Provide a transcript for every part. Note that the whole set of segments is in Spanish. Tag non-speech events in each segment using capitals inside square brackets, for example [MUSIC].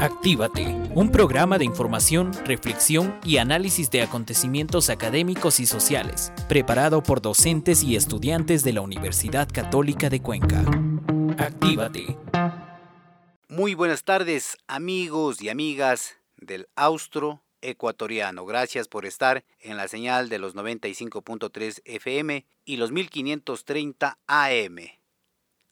Actívate, un programa de información, reflexión y análisis de acontecimientos académicos y sociales, preparado por docentes y estudiantes de la Universidad Católica de Cuenca. Actívate. Muy buenas tardes, amigos y amigas del Austro Ecuatoriano. Gracias por estar en la señal de los 95.3 FM y los 1530 AM.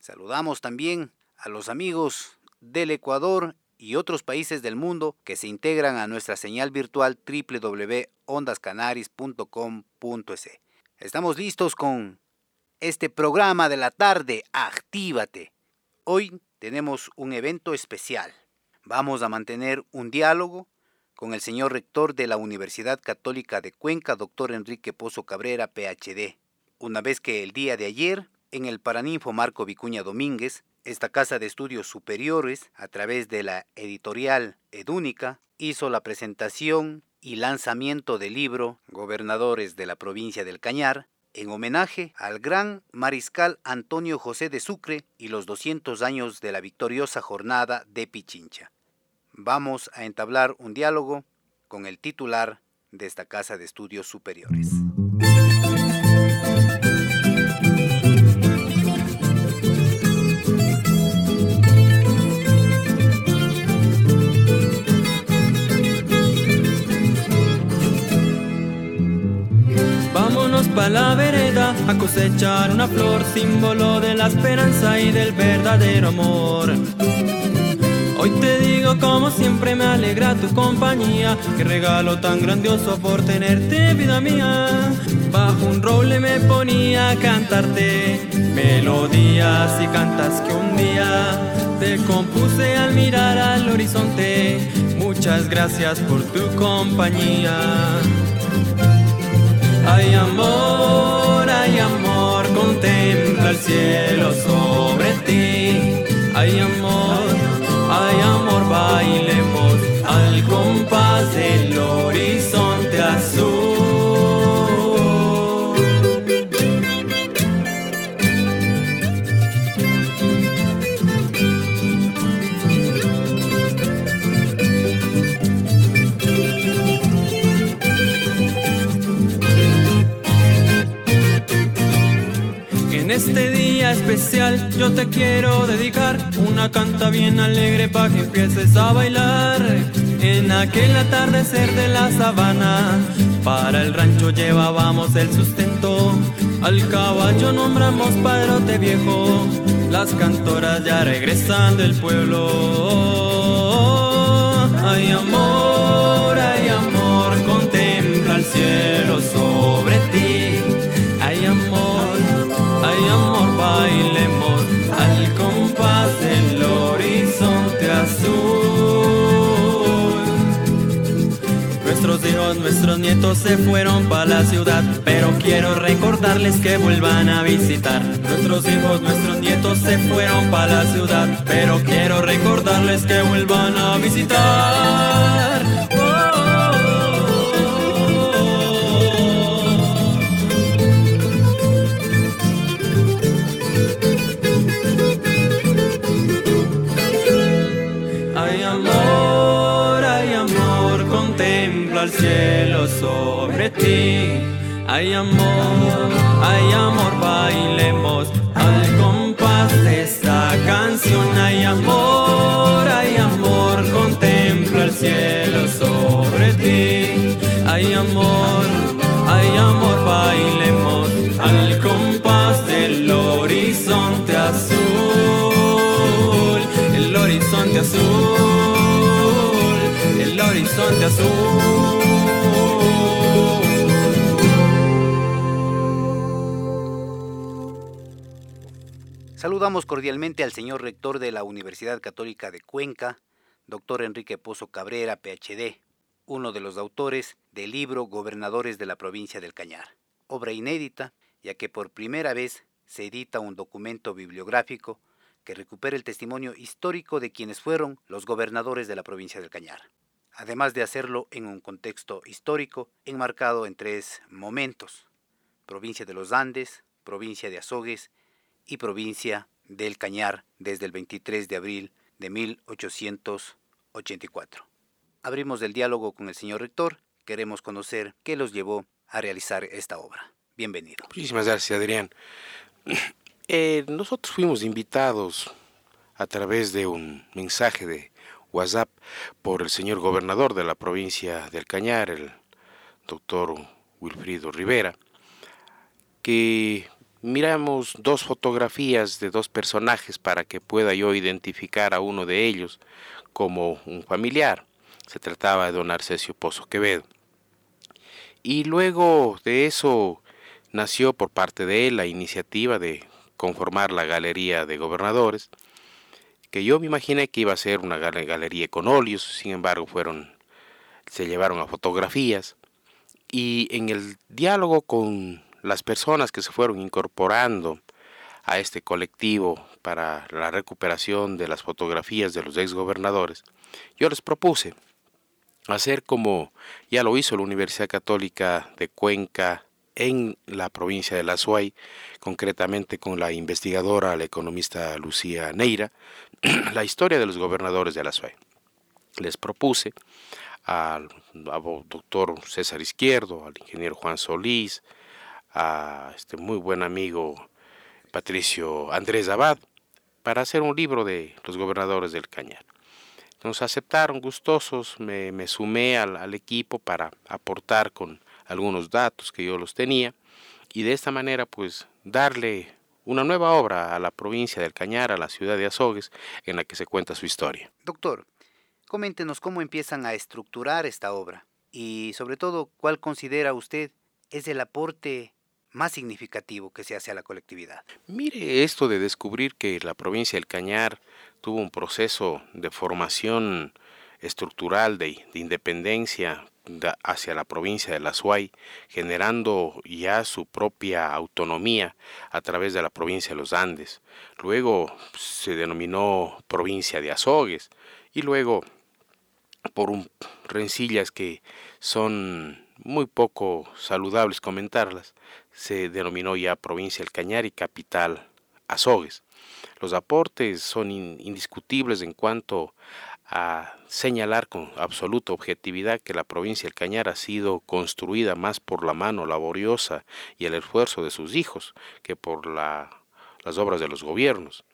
Saludamos también a los amigos del Ecuador y otros países del mundo que se integran a nuestra señal virtual www.ondascanaris.com.es. Estamos listos con este programa de la tarde, Actívate. Hoy tenemos un evento especial. Vamos a mantener un diálogo con el señor rector de la Universidad Católica de Cuenca, doctor Enrique Pozo Cabrera, PhD. Una vez que el día de ayer, en el Paraninfo Marco Vicuña Domínguez, esta casa de estudios superiores, a través de la editorial Edúnica, hizo la presentación y lanzamiento del libro Gobernadores de la provincia del Cañar, en homenaje al gran mariscal Antonio José de Sucre y los 200 años de la victoriosa jornada de Pichincha. Vamos a entablar un diálogo con el titular de esta casa de estudios superiores. Pa' la vereda a cosechar una flor, símbolo de la esperanza y del verdadero amor. Hoy te digo como siempre me alegra tu compañía, qué regalo tan grandioso por tenerte vida mía. Bajo un roble me ponía a cantarte melodías y cantas que un día te compuse al mirar al horizonte. Muchas gracias por tu compañía. Hay amor, hay amor, contempla el cielo sobre ti. Hay amor, hay amor, bailemos al compás del horizonte este día especial yo te quiero dedicar una canta bien alegre para que empieces a bailar. En aquel atardecer de la sabana, para el rancho llevábamos el sustento. Al caballo nombramos padrote viejo, las cantoras ya regresan del pueblo. Ay amor, ay amor, contempla el cielo sobre ti. Bailemos al compás del horizonte azul. Nuestros hijos, nuestros nietos se fueron para la ciudad, pero quiero recordarles que vuelvan a visitar. Nuestros hijos, nuestros nietos se fueron para la ciudad, pero quiero recordarles que vuelvan a visitar. Cielo sobre ti. Hay amor, hay amor, bailemos al compás de esta canción. Hay amor, hay amor, contempla el cielo sobre ti. Hay amor, hay amor, bailemos al compás del horizonte azul. El horizonte azul, el horizonte azul. Saludamos cordialmente al señor rector de la Universidad Católica de Cuenca, doctor Enrique Pozo Cabrera, PhD, uno de los autores del libro Gobernadores de la provincia del Cañar, obra inédita, ya que por primera vez se edita un documento bibliográfico que recupera el testimonio histórico de quienes fueron los gobernadores de la provincia del Cañar, además de hacerlo en un contexto histórico enmarcado en tres momentos, provincia de los Andes, provincia de Azogues y provincia del Cañar desde el 23 de abril de 1848. 84. Abrimos el diálogo con el señor rector. Queremos conocer qué los llevó a realizar esta obra. Bienvenido. Muchísimas gracias, Adrián. [CLEARS THROAT] Eh, nosotros fuimos invitados a través de un mensaje de WhatsApp por el señor gobernador de la provincia del Cañar, el doctor Wilfrido Rivera, que miramos dos fotografías de dos personajes para que pueda yo identificar a uno de ellos como un familiar. Se trataba de don Arcesio Pozo Quevedo. Y luego de eso nació por parte de él la iniciativa de conformar la Galería de Gobernadores, que yo me imaginé que iba a ser una galería con óleos, sin embargo fueron, se llevaron a fotografías, y en el diálogo con las personas que se fueron incorporando a este colectivo para la recuperación de las fotografías de los exgobernadores, yo les propuse hacer como ya lo hizo la Universidad Católica de Cuenca en la provincia de La Suay, concretamente con la investigadora, la economista Lucía Neira, [CLEARS THROAT] la historia de los gobernadores de La Suay. Les propuse al, doctor César Izquierdo, al ingeniero Juan Solís, a este muy buen amigo Patricio Andrés Abad, para hacer un libro de los gobernadores del Cañar. Nos aceptaron gustosos, me, sumé al, equipo para aportar con algunos datos que yo los tenía y de esta manera pues darle una nueva obra a la provincia del Cañar, a la ciudad de Azogues, en la que se cuenta su historia. Doctor, coméntenos cómo empiezan a estructurar esta obra y sobre todo cuál considera usted es el aporte más significativo que se hace a la colectividad. Mire esto de descubrir que la provincia del Cañar tuvo un proceso de formación estructural de, independencia hacia la provincia de la Suay, generando ya su propia autonomía a través de la provincia de los Andes. Luego se denominó provincia de Azogues y luego por un, rencillas que son muy poco saludables comentarlas, se denominó ya provincia del Cañar y capital Azogues. Los aportes son indiscutibles en cuanto a señalar con absoluta objetividad que la provincia del Cañar ha sido construida más por la mano laboriosa y el esfuerzo de sus hijos que por las obras de los gobiernos.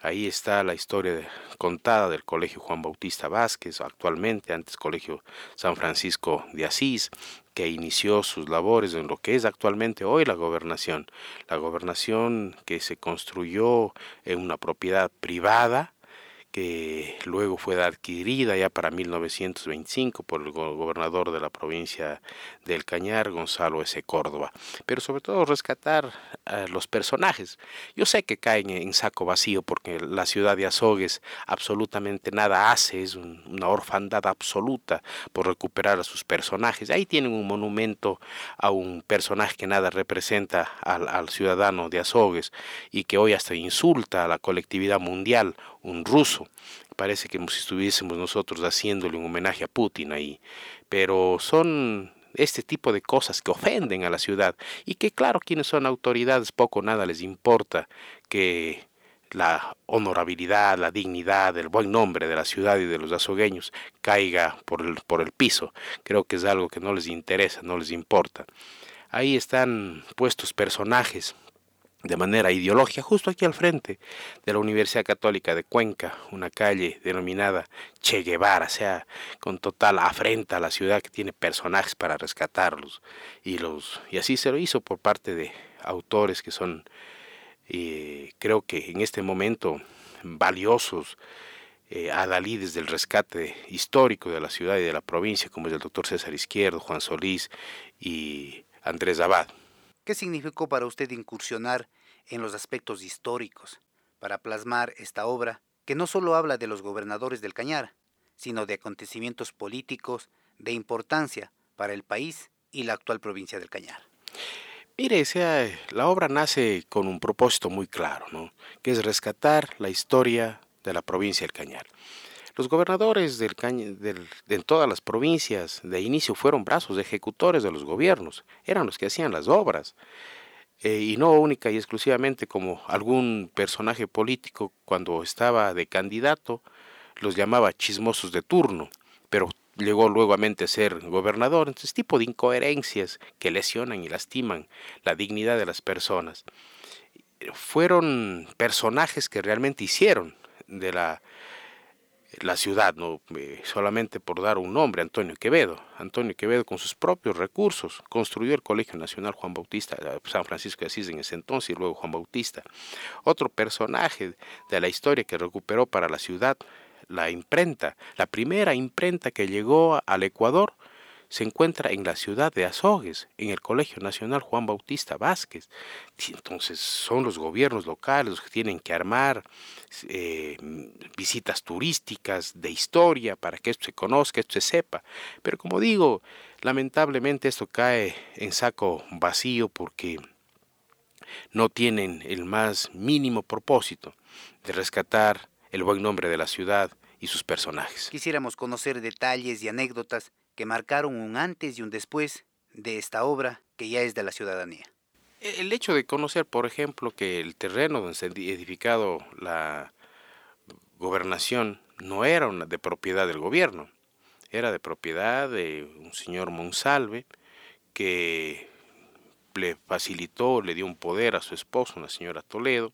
Ahí está la historia contada del Colegio Juan Bautista Vázquez, actualmente antes Colegio San Francisco de Asís, que inició sus labores en lo que es actualmente hoy la gobernación. La gobernación que se construyó en una propiedad privada, que luego fue adquirida ya para 1925 por el gobernador de la provincia del Cañar, Gonzalo S. Córdoba. Pero sobre todo rescatar a los personajes. Yo sé que caen en saco vacío porque la ciudad de Azogues absolutamente nada hace, es una orfandad absoluta por recuperar a sus personajes. Ahí tienen un monumento a un personaje que nada representa al, al ciudadano de Azogues y que hoy hasta insulta a la colectividad mundial, un ruso. Parece que si estuviésemos nosotros haciéndole un homenaje a Putin ahí. Pero son este tipo de cosas que ofenden a la ciudad y que claro, quienes son autoridades poco nada les importa que la honorabilidad, la dignidad, el buen nombre de la ciudad y de los azogueños caiga por el, por el piso. Creo que es algo que no les interesa, no les importa. Ahí están puestos personajes de manera ideológica, justo aquí al frente de la Universidad Católica de Cuenca, una calle denominada Che Guevara, o sea, con total afrenta a la ciudad que tiene personajes para rescatarlos. Y, los, y así se lo hizo por parte de autores que son, eh, creo que en este momento, valiosos, eh, adalides del rescate histórico de la ciudad y de la provincia, como es el doctor César Izquierdo, Juan Solís y Andrés Abad. ¿Qué significó para usted incursionar en los aspectos históricos para plasmar esta obra que no solo habla de los gobernadores del Cañar, sino de acontecimientos políticos de importancia para el país y la actual provincia del Cañar? Mire, la obra nace con un propósito muy claro, ¿no? que es rescatar la historia de la provincia del Cañar. Los gobernadores del, de todas las provincias de inicio fueron brazos ejecutores de los gobiernos, eran los que hacían las obras. Eh, y no única y exclusivamente como algún personaje político cuando estaba de candidato, los llamaba chismosos de turno, pero llegó luego a ser gobernador. Entonces, tipo de incoherencias que lesionan y lastiman la dignidad de las personas. Fueron personajes que realmente hicieron de la, la ciudad, no eh, solamente por dar un nombre, Antonio Quevedo. Antonio Quevedo con sus propios recursos construyó el Colegio Nacional Juan Bautista, eh, San Francisco de Asís en ese entonces y luego Juan Bautista. Otro personaje de la historia que recuperó para la ciudad la imprenta, la primera imprenta que llegó al Ecuador, se encuentra en la ciudad de Azogues, en el Colegio Nacional Juan Bautista Vázquez. Entonces son los gobiernos locales los que tienen que armar eh, visitas turísticas de historia para que esto se conozca, esto se sepa. Pero como digo, lamentablemente esto cae en saco vacío porque no tienen el más mínimo propósito de rescatar el buen nombre de la ciudad y sus personajes. Quisiéramos conocer detalles y anécdotas que marcaron un antes y un después de esta obra que ya es de la ciudadanía. El hecho de conocer, por ejemplo, que el terreno donde se ha edificado la gobernación no era de propiedad del gobierno, era de propiedad de un señor Monsalve que le facilitó, le dio un poder a su esposa, una señora Toledo,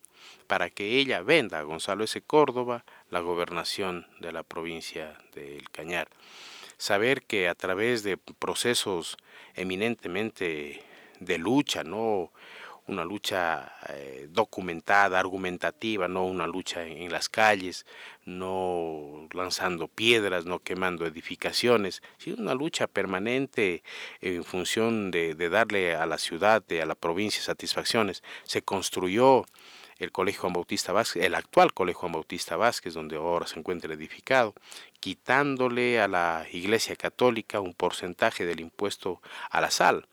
para que ella venda a Gonzalo S. Córdoba la gobernación de la provincia del Cañar. Saber que a través de procesos eminentemente de lucha, no una lucha eh, documentada, argumentativa, no una lucha en, las calles, no lanzando piedras, no quemando edificaciones, sino una lucha permanente en función de, de darle a la ciudad, de, a la provincia satisfacciones. Se construyó el Colegio Juan Bautista Vázquez, el actual Colegio Juan Bautista Vázquez, donde ahora se encuentra edificado, quitándole a la Iglesia Católica un porcentaje del impuesto a la sal.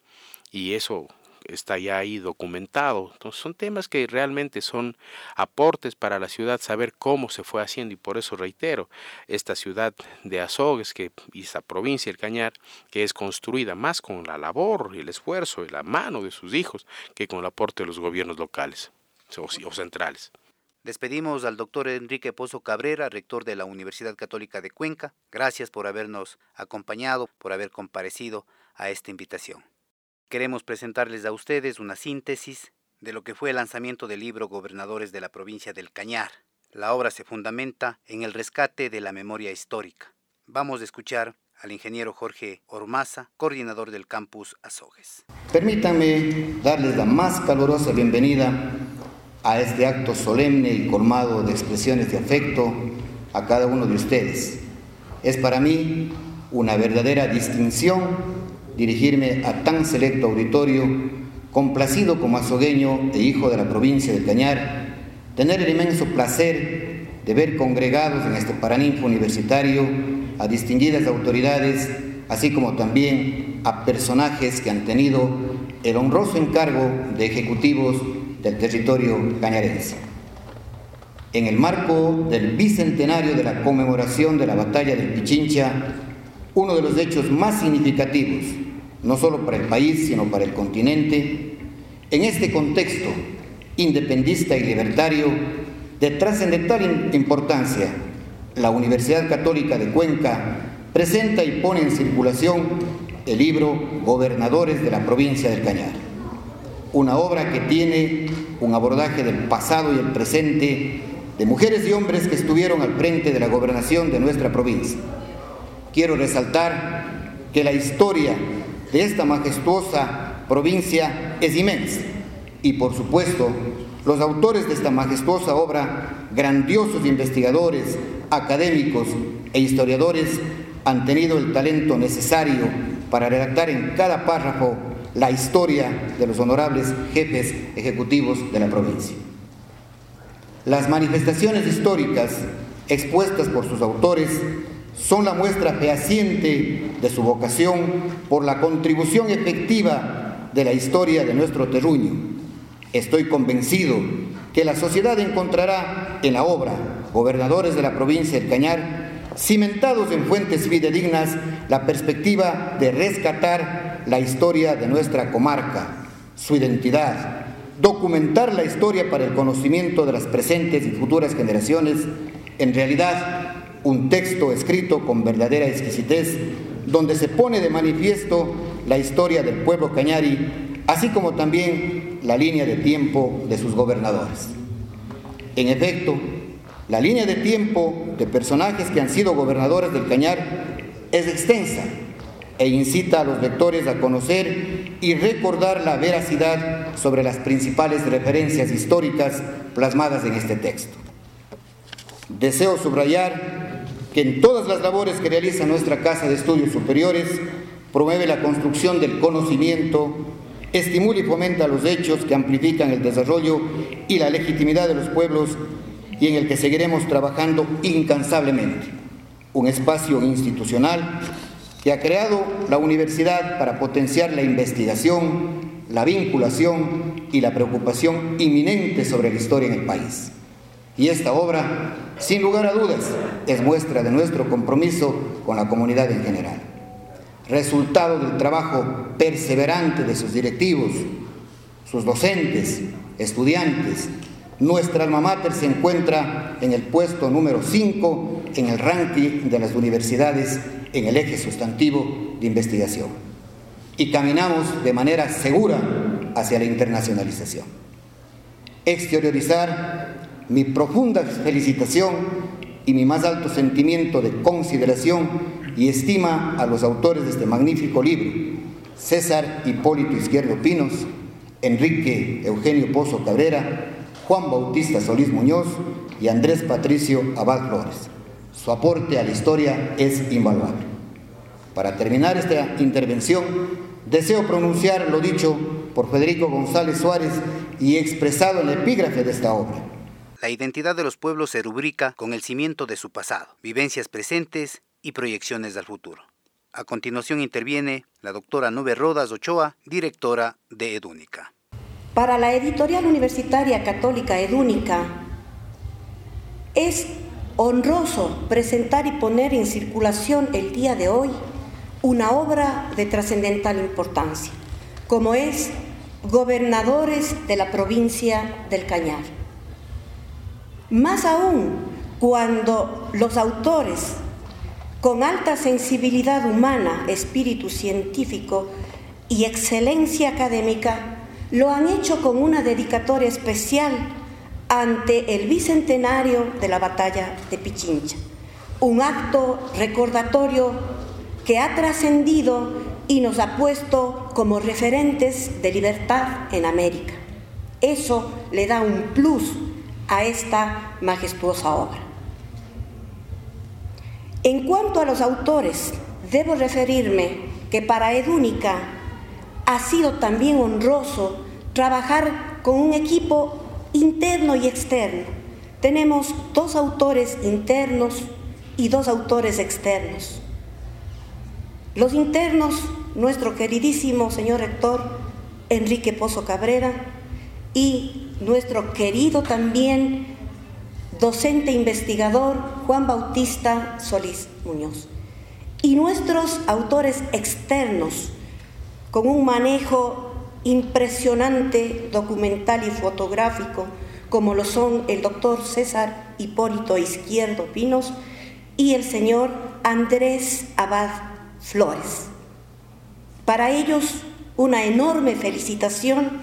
Y eso está ya ahí documentado. Entonces son temas que realmente son aportes para la ciudad, saber cómo se fue haciendo y por eso reitero, esta ciudad de Azogues que, y esta provincia, el Cañar, que es construida más con la labor y el esfuerzo y la mano de sus hijos que con el aporte de los gobiernos locales o, o centrales. Despedimos al doctor Enrique Pozo Cabrera, rector de la Universidad Católica de Cuenca. Gracias por habernos acompañado, por haber comparecido a esta invitación. Queremos presentarles a ustedes una síntesis de lo que fue el lanzamiento del libro Gobernadores de la provincia del Cañar. La obra se fundamenta en el rescate de la memoria histórica. Vamos a escuchar al ingeniero Jorge Ormaza, coordinador del campus Azogues. Permítanme darles la más calurosa bienvenida a este acto solemne y colmado de expresiones de afecto a cada uno de ustedes. Es para mí una verdadera distinción dirigirme a tan selecto auditorio, complacido como azogueño e hijo de la provincia del Cañar, tener el inmenso placer de ver congregados en este paraninfo universitario a distinguidas autoridades, así como también a personajes que han tenido el honroso encargo de ejecutivos del territorio cañarense. En el marco del bicentenario de la conmemoración de la batalla del Pichincha, uno de los hechos más significativos, no solo para el país, sino para el continente, en este contexto independista y libertario, de trascendental importancia, la Universidad Católica de Cuenca presenta y pone en circulación el libro Gobernadores de la provincia del Cañar, una obra que tiene un abordaje del pasado y el presente de mujeres y hombres que estuvieron al frente de la gobernación de nuestra provincia. Quiero resaltar que la historia de esta majestuosa provincia es inmensa y por supuesto los autores de esta majestuosa obra, grandiosos investigadores, académicos e historiadores, han tenido el talento necesario para redactar en cada párrafo la historia de los honorables jefes ejecutivos de la provincia. Las manifestaciones históricas expuestas por sus autores son la muestra fehaciente de su vocación por la contribución efectiva de la historia de nuestro terruño. Estoy convencido que la sociedad encontrará en la obra Gobernadores de la provincia del Cañar, cimentados en fuentes fidedignas, la perspectiva de rescatar la historia de nuestra comarca, su identidad, documentar la historia para el conocimiento de las presentes y futuras generaciones, en realidad un texto escrito con verdadera exquisitez, donde se pone de manifiesto la historia del pueblo cañari, así como también la línea de tiempo de sus gobernadores. En efecto, la línea de tiempo de personajes que han sido gobernadores del Cañar es extensa e incita a los lectores a conocer y recordar la veracidad sobre las principales referencias históricas plasmadas en este texto. Deseo subrayar que en todas las labores que realiza nuestra Casa de Estudios Superiores promueve la construcción del conocimiento, estimula y fomenta los hechos que amplifican el desarrollo y la legitimidad de los pueblos y en el que seguiremos trabajando incansablemente. Un espacio institucional que ha creado la universidad para potenciar la investigación, la vinculación y la preocupación inminente sobre la historia en el país. Y esta obra, sin lugar a dudas, es muestra de nuestro compromiso con la comunidad en general. Resultado del trabajo perseverante de sus directivos, sus docentes, estudiantes, nuestra alma mater se encuentra en el puesto número 5 en el ranking de las universidades en el eje sustantivo de investigación. Y caminamos de manera segura hacia la internacionalización. Exteriorizar mi profunda felicitación y mi más alto sentimiento de consideración y estima a los autores de este magnífico libro, César Hipólito Izquierdo Pinos, Enrique Eugenio Pozo Cabrera, Juan Bautista Solís Muñoz y Andrés Patricio Abad Flores. Su aporte a la historia es invaluable. Para terminar esta intervención, deseo pronunciar lo dicho por Federico González Suárez y expresado en el epígrafe de esta obra. La identidad de los pueblos se rubrica con el cimiento de su pasado, vivencias presentes y proyecciones al futuro. A continuación interviene la doctora Nube Rodas Ochoa, directora de Edúnica. Para la editorial universitaria católica Edúnica es honroso presentar y poner en circulación el día de hoy una obra de trascendental importancia, como es Gobernadores de la provincia del Cañar. Más aún cuando los autores, con alta sensibilidad humana, espíritu científico y excelencia académica, lo han hecho con una dedicatoria especial ante el bicentenario de la batalla de Pichincha, un acto recordatorio que ha trascendido y nos ha puesto como referentes de libertad en América. Eso le da un plus a esta majestuosa obra. En cuanto a los autores, debo referirme que para Edúnica ha sido también honroso trabajar con un equipo interno y externo. Tenemos dos autores internos y dos autores externos. Los internos, nuestro queridísimo señor rector Enrique Pozo Cabrera y nuestro querido también docente investigador Juan Bautista Solís Muñoz. Y nuestros autores externos, con un manejo impresionante documental y fotográfico, como lo son el doctor César Hipólito Izquierdo Pinos y el señor Andrés Abad Flores. Para ellos, una enorme felicitación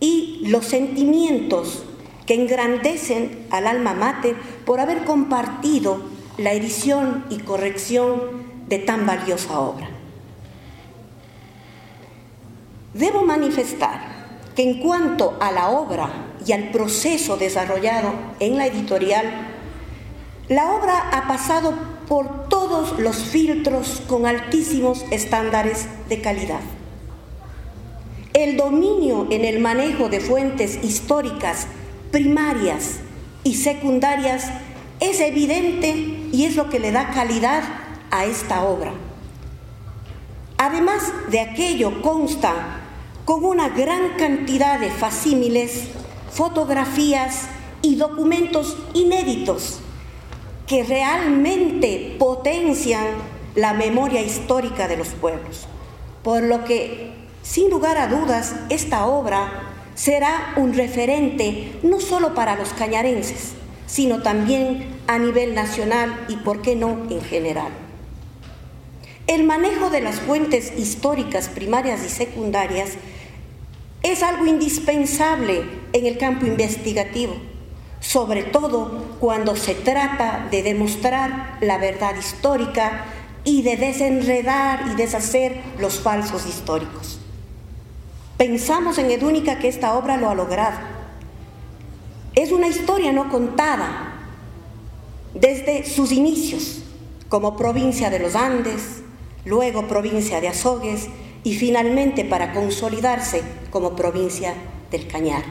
y los sentimientos que engrandecen al alma mater por haber compartido la edición y corrección de tan valiosa obra. Debo manifestar que en cuanto a la obra y al proceso desarrollado en la editorial, la obra ha pasado por todos los filtros con altísimos estándares de calidad. El dominio en el manejo de fuentes históricas primarias y secundarias es evidente y es lo que le da calidad a esta obra. Además de aquello consta con una gran cantidad de facímiles, fotografías y documentos inéditos que realmente potencian la memoria histórica de los pueblos. Por lo que, sin lugar a dudas, esta obra será un referente no solo para los cañarenses, sino también a nivel nacional y, por qué no, en general. El manejo de las fuentes históricas primarias y secundarias es algo indispensable en el campo investigativo, sobre todo cuando se trata de demostrar la verdad histórica y de desenredar y deshacer los falsos históricos. Pensamos en Edúnica que esta obra lo ha logrado. Es una historia no contada desde sus inicios como provincia de los Andes, luego provincia de Azogues y finalmente para consolidarse como provincia del Cañar.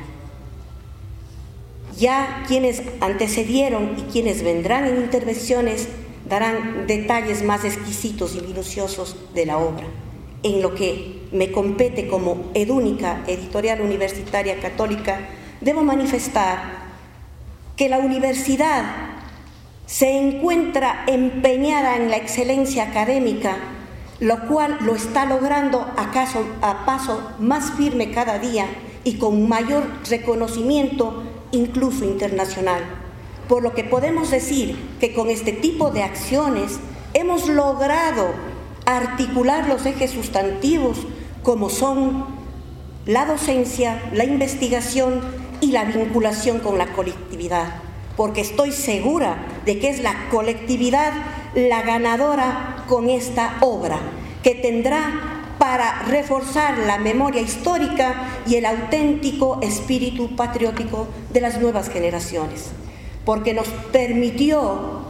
Ya quienes antecedieron y quienes vendrán en intervenciones darán detalles más exquisitos y minuciosos de la obra. En lo que me compete como edúnica, editorial universitaria católica, debo manifestar que la universidad se encuentra empeñada en la excelencia académica lo cual lo está logrando a paso más firme cada día y con mayor reconocimiento incluso internacional. Por lo que podemos decir que con este tipo de acciones hemos logrado articular los ejes sustantivos como son la docencia, la investigación y la vinculación con la colectividad, porque estoy segura de que es la colectividad la ganadora con esta obra, que tendrá para reforzar la memoria histórica y el auténtico espíritu patriótico de las nuevas generaciones, porque nos permitió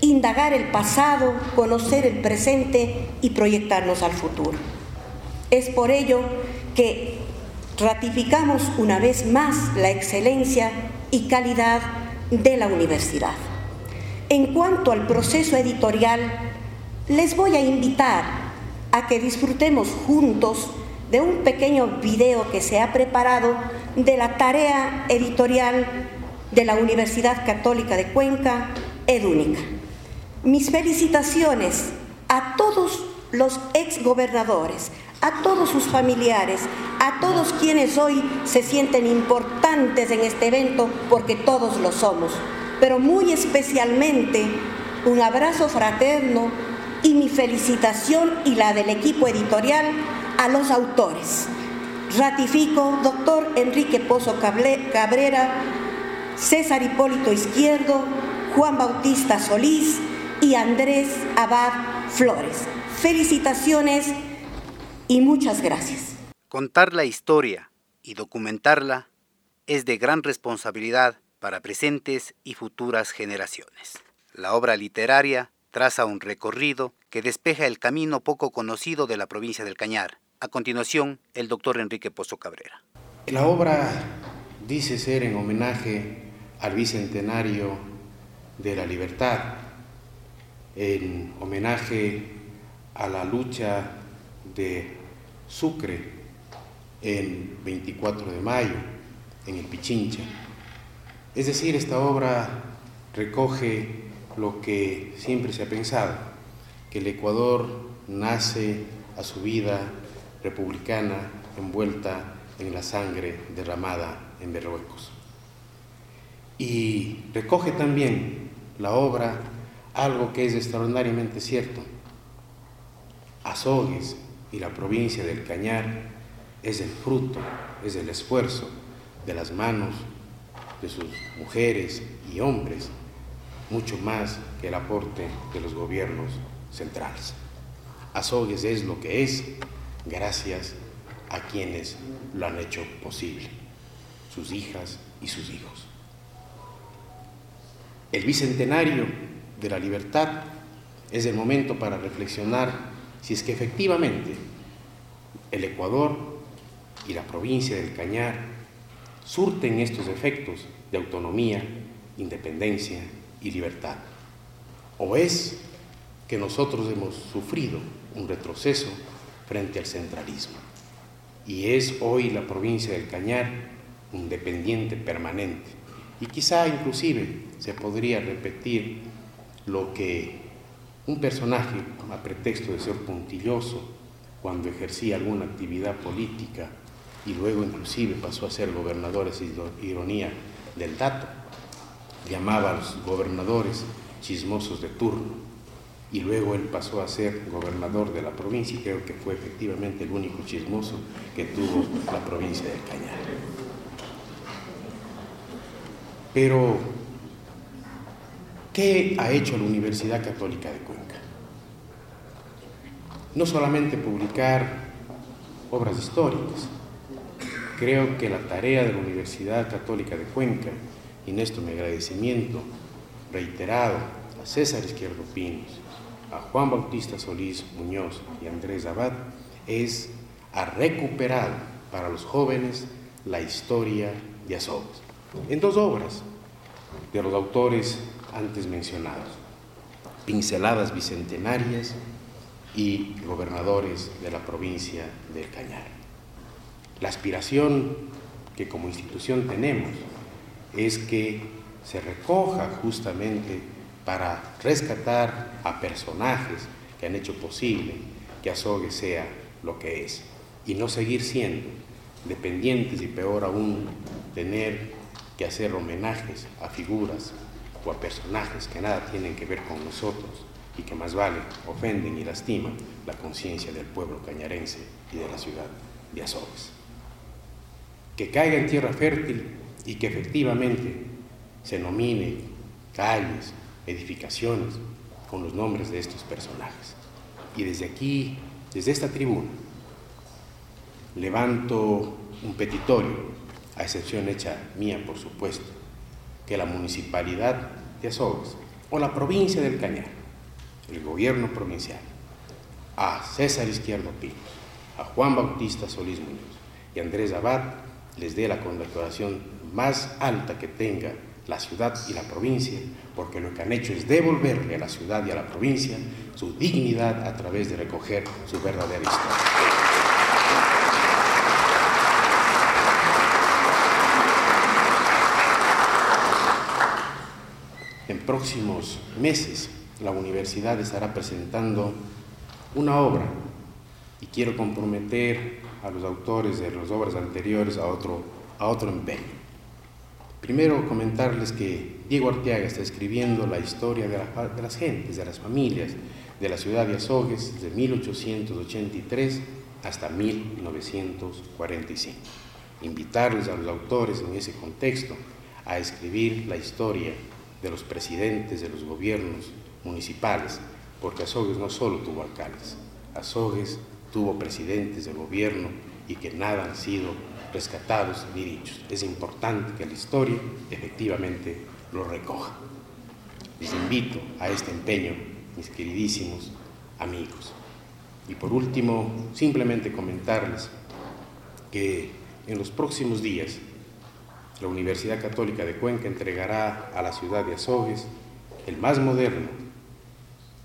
indagar el pasado, conocer el presente y proyectarnos al futuro. Es por ello que ratificamos una vez más la excelencia y calidad de la universidad. En cuanto al proceso editorial, les voy a invitar a que disfrutemos juntos de un pequeño video que se ha preparado de la tarea editorial de la Universidad Católica de Cuenca, EDUNICA. Mis felicitaciones a todos los exgobernadores, a todos sus familiares, a todos quienes hoy se sienten importantes en este evento, porque todos lo somos pero muy especialmente un abrazo fraterno y mi felicitación y la del equipo editorial a los autores. Ratifico, doctor Enrique Pozo Cabrera, César Hipólito Izquierdo, Juan Bautista Solís y Andrés Abad Flores. Felicitaciones y muchas gracias. Contar la historia y documentarla es de gran responsabilidad para presentes y futuras generaciones. La obra literaria traza un recorrido que despeja el camino poco conocido de la provincia del Cañar. A continuación, el doctor Enrique Pozo Cabrera. La obra dice ser en homenaje al bicentenario de la libertad, en homenaje a la lucha de Sucre en 24 de mayo, en el Pichincha. Es decir, esta obra recoge lo que siempre se ha pensado, que el Ecuador nace a su vida republicana envuelta en la sangre derramada en Berruecos. Y recoge también la obra algo que es extraordinariamente cierto. Azogues y la provincia del Cañar es el fruto, es el esfuerzo de las manos de sus mujeres y hombres, mucho más que el aporte de los gobiernos centrales. Azogues es lo que es gracias a quienes lo han hecho posible, sus hijas y sus hijos. El bicentenario de la libertad es el momento para reflexionar si es que efectivamente el Ecuador y la provincia del Cañar surten estos efectos de autonomía, independencia y libertad. O es que nosotros hemos sufrido un retroceso frente al centralismo. Y es hoy la provincia del Cañar un dependiente permanente. Y quizá inclusive se podría repetir lo que un personaje, a pretexto de ser puntilloso, cuando ejercía alguna actividad política, y luego inclusive pasó a ser gobernador, es ironía del dato. llamaba a los gobernadores chismosos de turno y luego él pasó a ser gobernador de la provincia y creo que fue efectivamente el único chismoso que tuvo la provincia del Cañar. Pero, ¿qué ha hecho la Universidad Católica de Cuenca? No solamente publicar obras históricas, creo que la tarea de la Universidad Católica de Cuenca, y en esto mi agradecimiento reiterado a César Izquierdo Pinos, a Juan Bautista Solís Muñoz y Andrés Abad es a recuperar para los jóvenes la historia de Azogues, en dos obras de los autores antes mencionados, Pinceladas Bicentenarias y Gobernadores de la provincia del Cañar. La aspiración que como institución tenemos es que se recoja justamente para rescatar a personajes que han hecho posible que Azogue sea lo que es y no seguir siendo dependientes y peor aún tener que hacer homenajes a figuras o a personajes que nada tienen que ver con nosotros y que más vale ofenden y lastiman la conciencia del pueblo cañarense y de la ciudad de Azogues. Que caiga en tierra fértil y que efectivamente se nomine calles, edificaciones con los nombres de estos personajes. Y desde aquí, desde esta tribuna, levanto un petitorio, a excepción hecha mía, por supuesto, que la municipalidad de Azogues o la provincia del Cañar, el gobierno provincial, a César Izquierdo Pinos, a Juan Bautista Solís Muñoz y Andrés Abad les dé la condecoración más alta que tenga la ciudad y la provincia, porque lo que han hecho es devolverle a la ciudad y a la provincia su dignidad a través de recoger su verdadera historia. En próximos meses la universidad estará presentando una obra y quiero comprometer a los autores de las obras anteriores a otro, a otro empeño. Primero comentarles que Diego Arteaga está escribiendo la historia de, las gentes, de las familias de la ciudad de Azogues desde 1883 hasta 1945. Invitarles a los autores en ese contexto a escribir la historia de los presidentes de los gobiernos municipales, porque Azogues no solo tuvo alcaldes, Azogues tuvo presidentes de gobierno y que nada han sido rescatados ni dichos. Es importante que la historia efectivamente lo recoja. Les invito a este empeño, mis queridísimos amigos. Y por último, simplemente comentarles que en los próximos días la Universidad Católica de Cuenca entregará a la ciudad de Azogues el más moderno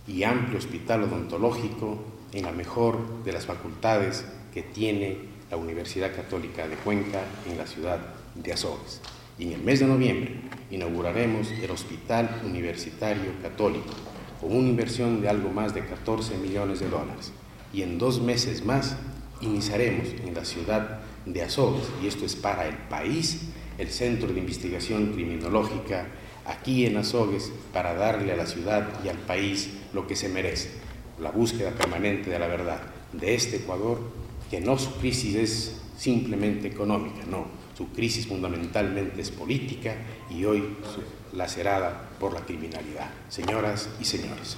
y amplio hospital odontológico en la mejor de las facultades que tiene la Universidad Católica de Cuenca en la ciudad de Azogues. Y en el mes de noviembre inauguraremos el Hospital Universitario Católico con una inversión de algo más de 14 millones de dólares. Y en dos meses más iniciaremos en la ciudad de Azogues, y esto es para el país, el Centro de Investigación Criminológica aquí en Azogues para darle a la ciudad y al país lo que se merece, la búsqueda permanente de la verdad de este Ecuador que no su crisis es simplemente económica, no, su crisis fundamentalmente es política y hoy lacerada por la criminalidad. Señoras y señores.